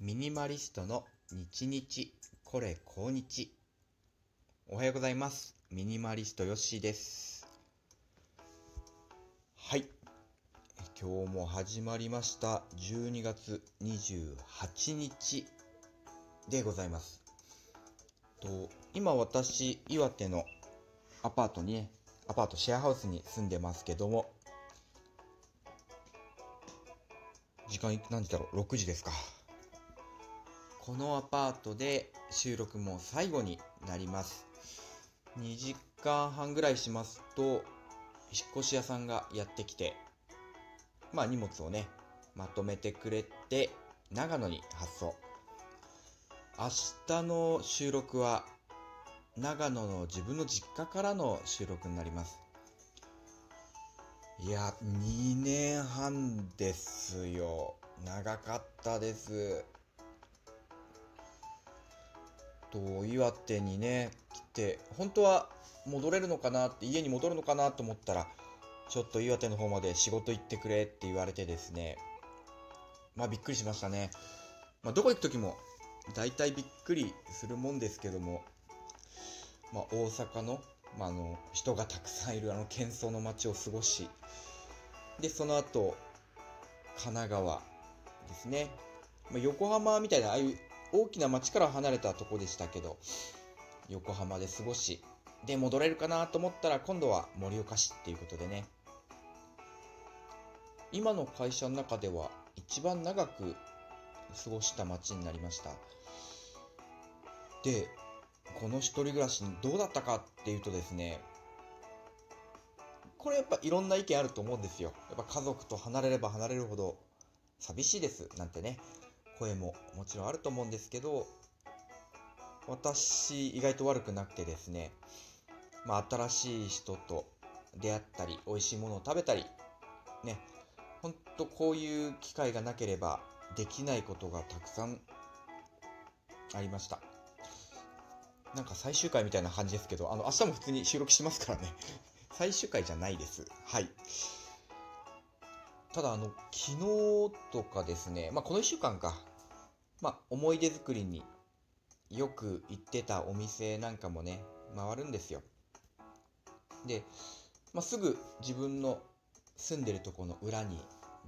ミニマリストの日日これ今日。おはようございます。ミニマリストよっしーです。はい。今日も始まりました。12月28日でございます。と今私岩手のアパートにねアパートシェアハウスに住んでますけども時間何時だろう？6時ですか。このアパートで収録も最後になります。2時間半ぐらいしますと引っ越し屋さんがやってきてまあ荷物をねまとめてくれて長野に発送。明日の収録は長野の自分の実家からの収録になります。いや2年半ですよ。長かったです。と岩手にね来て本当は戻れるのかなって家に戻るのかなと思ったらちょっと岩手の方まで仕事行ってくれって言われてですねまあびっくりしましたね、まあ、どこ行く時も大体びっくりするもんですけども、まあ、大阪の,、まあ、あの人がたくさんいるあの喧騒の街を過ごしでその後神奈川ですね、まあ、横浜みたいなああいう大きな町から離れたとこでしたけど横浜で過ごしで戻れるかなと思ったら今度は盛岡市っていうことでね。今の会社の中では一番長く過ごした町になりました。でこの一人暮らしどうだったかっていうとですねこれやっぱいろんな意見あると思うんですよ。やっぱ家族と離れれば離れるほど寂しいですなんてね。声ももちろんあると思うんですけど私意外と悪くなくてですね、まあ、新しい人と出会ったり美味しいものを食べたりねほんとこういう機会がなければできないことがたくさんありました。なんか最終回みたいな感じですけどあの明日も普通に収録しますからね。最終回じゃないです。はい。ただあの昨日とかですねまあこの1週間か。まあ、思い出作りによく行ってたお店なんかもね、回るんですよ。で、まあ、すぐ自分の住んでるとこの裏に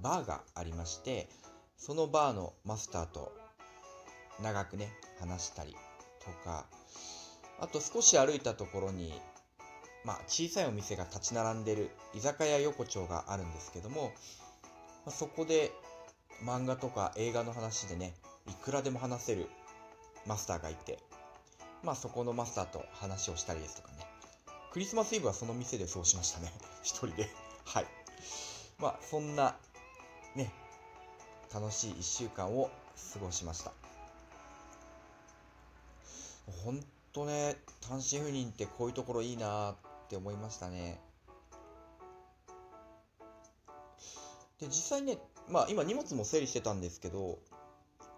バーがありまして、そのバーのマスターと長くね、話したりとか、あと少し歩いたところに、まあ、小さいお店が立ち並んでる居酒屋横丁があるんですけども、まあ、そこで漫画とか映画の話でね、いくらでも話せるマスターがいて、まあそこのマスターと話をしたりですとかね。クリスマスイブはその店でそうしましたね。一人で。はい。まあそんな、ね、楽しい一週間を過ごしました。ほんとね、単身赴任ってこういうところいいなって思いましたね。で、実際ね、まあ今荷物も整理してたんですけど、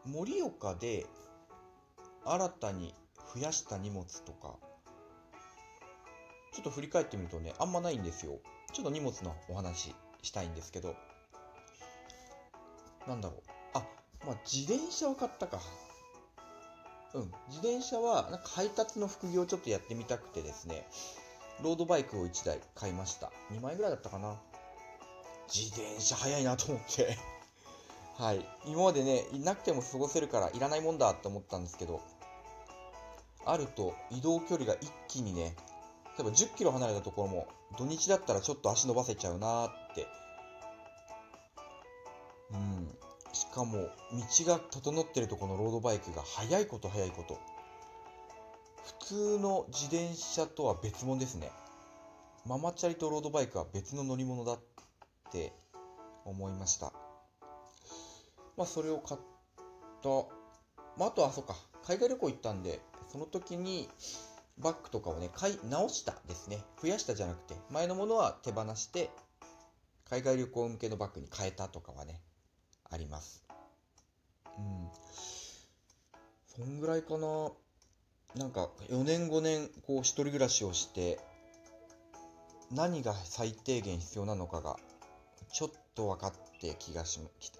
盛岡で新たに増やした荷物とか、ちょっと振り返ってみるとね、あんまないんですよ。ちょっと荷物のお話したいんですけど、なんだろう。あ、まあ、自転車を買ったか。うん、自転車は、なんか配達の副業をちょっとやってみたくてですね、ロードバイクを1台買いました。2枚ぐらいだったかな。自転車早いなと思ってはい。今までね、いなくても過ごせるからいらないもんだって思ったんですけど、あると移動距離が一気にね、例えば10キロ離れたところも土日だったらちょっと足伸ばせちゃうなって。うん。しかも道が整ってるとこのロードバイクが速いこと速いこと。普通の自転車とは別物ですね。ママチャリとロードバイクは別の乗り物だって思いました。まあ、それを買った。まあ、あとは、そうか、海外旅行行ったんで、その時に、バッグとかをね、買い直したですね。増やしたじゃなくて、前のものは手放して、海外旅行向けのバッグに変えたとかはね、あります。うん。そんぐらいかな。なんか、4年5年、こう、一人暮らしをして、何が最低限必要なのかが、ちょっと分かって気がし、き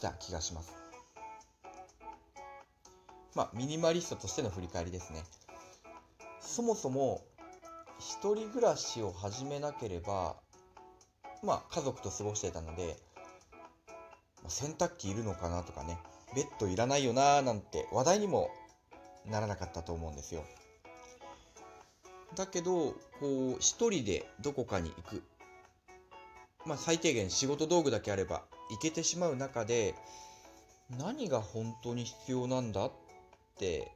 た気がします。まあ、ミニマリストとしての振り返りですね。そもそも、一人暮らしを始めなければ、まあ、家族と過ごしてたので、洗濯機いるのかなとかね、ベッドいらないよなーなんて話題にもならなかったと思うんですよ。だけど、こう、一人でどこかに行く。まあ、最低限仕事道具だけあれば行けてしまう中で、何が本当に必要なんだって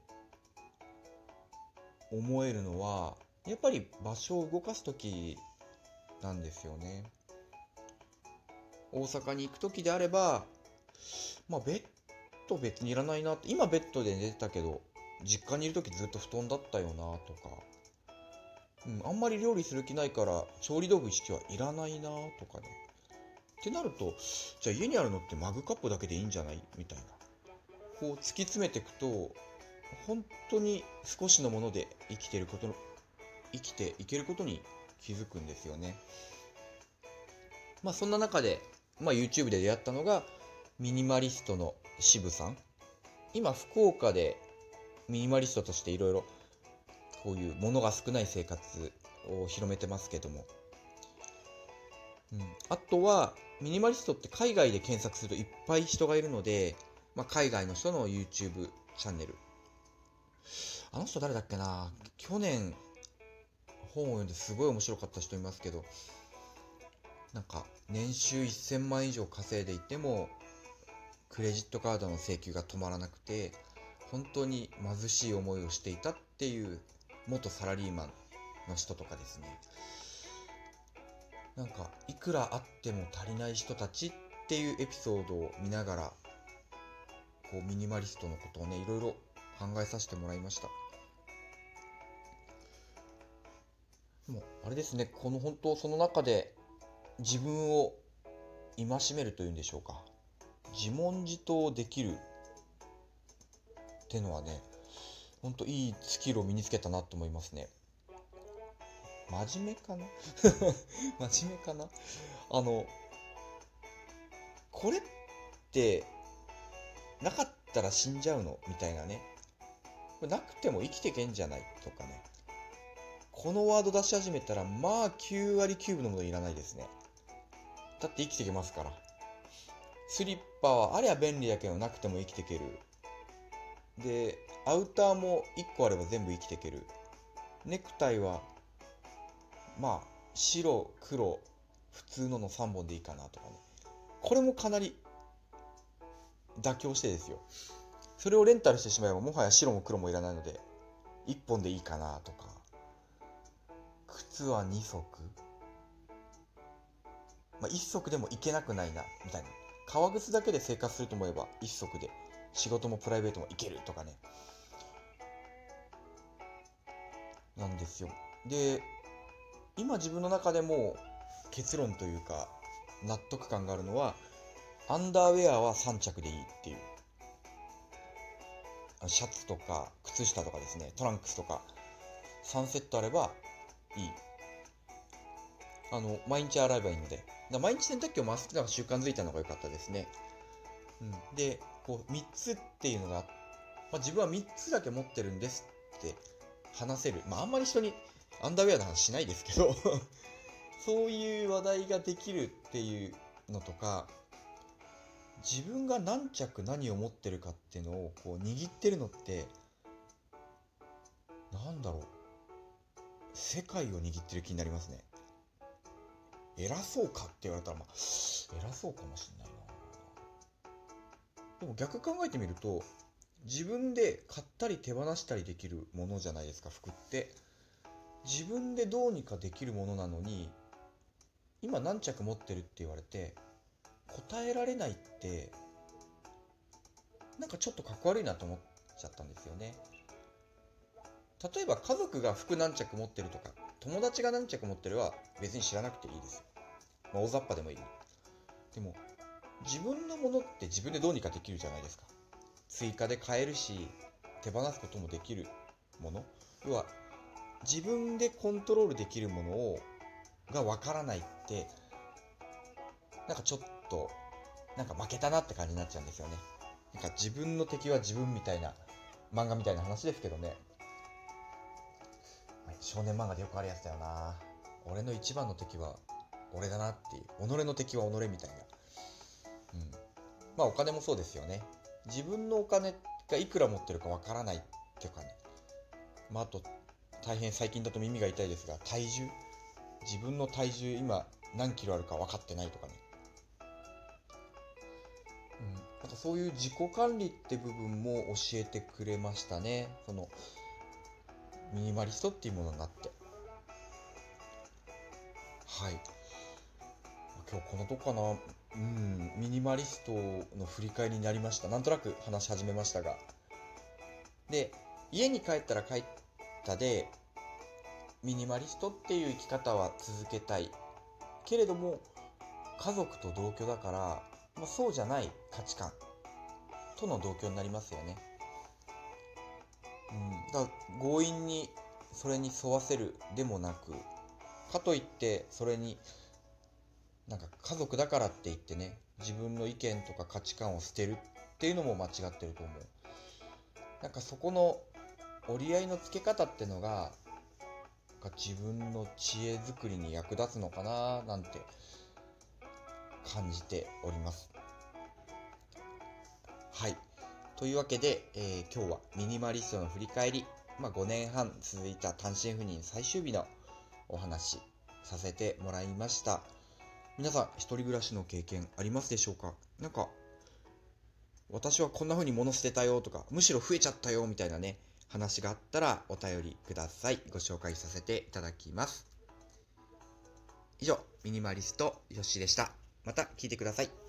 思えるのは、やっぱり場所を動かすときなんですよね。大阪に行くときであれば、まあ、ベッド別にいらないなって、今ベッドで寝てたけど、実家にいるときずっと布団だったよなとか、うん、あんまり料理する気ないから調理道具意識はいらないなとかね。ってなると、じゃあ家にあるのってマグカップだけでいいんじゃない？みたいな。こう突き詰めていくと、本当に少しのもので生きてることの、生きていけることに気づくんですよね。まあそんな中で、まあ YouTube で出会ったのが、ミニマリストの渋さん。今福岡でミニマリストとしていろいろこういうものが少ない生活を広めてますけども。うん、あとは、ミニマリストって海外で検索するといっぱい人がいるので、まあ、海外の人の YouTube チャンネル。あの人誰だっけな？去年本を読んですごい面白かった人いますけど、なんか年収1000万以上稼いでいても、クレジットカードの請求が止まらなくて、本当に貧しい思いをしていたっていう元サラリーマンの人とかですね。なんか、いくらあっても足りない人たちっていうエピソードを見ながら、こう、ミニマリストのことをね、いろいろ考えさせてもらいました。でも、あれですね、この本当、その中で自分を戒めるというんでしょうか。自問自答できるってのはね、ほんといいスキルを身につけたなと思いますね。真面目かな？真面目かな？あの、これって、なかったら死んじゃうの？みたいなね。なくても生きてけんじゃない？とかね。このワード出し始めたら、まあ9割9分のものいらないですね。だって生きていけますから。スリッパはありゃ便利だけどなくても生きていける。で、アウターも1個あれば全部生きていける。ネクタイは、まあ、白、黒、普通のの3本でいいかなとかね。これもかなり妥協してですよ。それをレンタルしてしまえばもはや白も黒もいらないので、1本でいいかなとか。靴は2足まあ、1足でもいけなくないな、みたいな。革靴だけで生活すると思えば1足で仕事もプライベートもいけるとかね。なんですよ。で、今自分の中でも結論というか納得感があるのは、アンダーウェアは3着でいいっていう。シャツとか靴下とかですね、トランクスとか3セットあればいい。あの、毎日洗えばいいので。毎日洗濯機を回すっていうのが習慣づいたのが良かったですね。うん。で、こう、3つっていうのが、まあ、自分は3つだけ持ってるんですって話せる。まあ、あんまり人にアンダーウェアの話しないですけど そういう話題ができるっていうのとか、自分が何着何を持ってるかっていうのをこう握ってるのって、なんだろう。世界を握ってる気になりますね。偉そうかって言われたら、まあ、偉そうかもしんないな。でも逆考えてみると、自分で買ったり手放したりできるものじゃないですか、服って。自分でどうにかできるものなのに、今何着持ってるって言われて、答えられないって、なんかちょっとかっこ悪いなと思っちゃったんですよね。例えば家族が服何着持ってるとか、友達が何着持ってるは別に知らなくていいです。まあ、大雑把でもいい。でも、自分のものって自分でどうにかできるじゃないですか。追加で買えるし、手放すこともできるもの。要は、自分でコントロールできるものを、がわからないって、なんかちょっと、なんか負けたなって感じになっちゃうんですよね。なんか自分の敵は自分みたいな漫画みたいな話ですけどね。少年漫画でよくあるやつだよな。俺の一番の敵は俺だなっていう。己の敵は己みたいな。うん。まあお金もそうですよね。自分のお金がいくら持ってるかわからないっていうかねまああと大変最近だと耳が痛いですが体重？自分の体重今何キロあるか分かってないとかね。うん。なんかそういう自己管理って部分も教えてくれましたね。そのミニマリストっていうものになって。はい。今日このとこかな。うん。ミニマリストの振り返りになりました。なんとなく話し始めましたが。で家に帰ったら帰ったでミニマリストっていう生き方は続けたい。けれども家族と同居だから、まあ、そうじゃない価値観。との同居になりますよね。うん、だから強引にそれに沿わせるでもなくかといってそれになんか家族だからって言ってね自分の意見とか価値観を捨てるっていうのも間違ってると思う。なんかそこの折り合いのつけ方ってのが自分の知恵作りに役立つのかななんて感じております。はい。というわけで、えー、今日はミニマリストの振り返り、まあ、5年半続いた単身赴任最終日のお話させてもらいました。皆さん、一人暮らしの経験ありますでしょうか？なんか、私はこんな風に物捨てたよとか、むしろ増えちゃったよみたいなね、話があったらお便りください。ご紹介させていただきます。以上、ミニマリストよしでした。また聞いてください。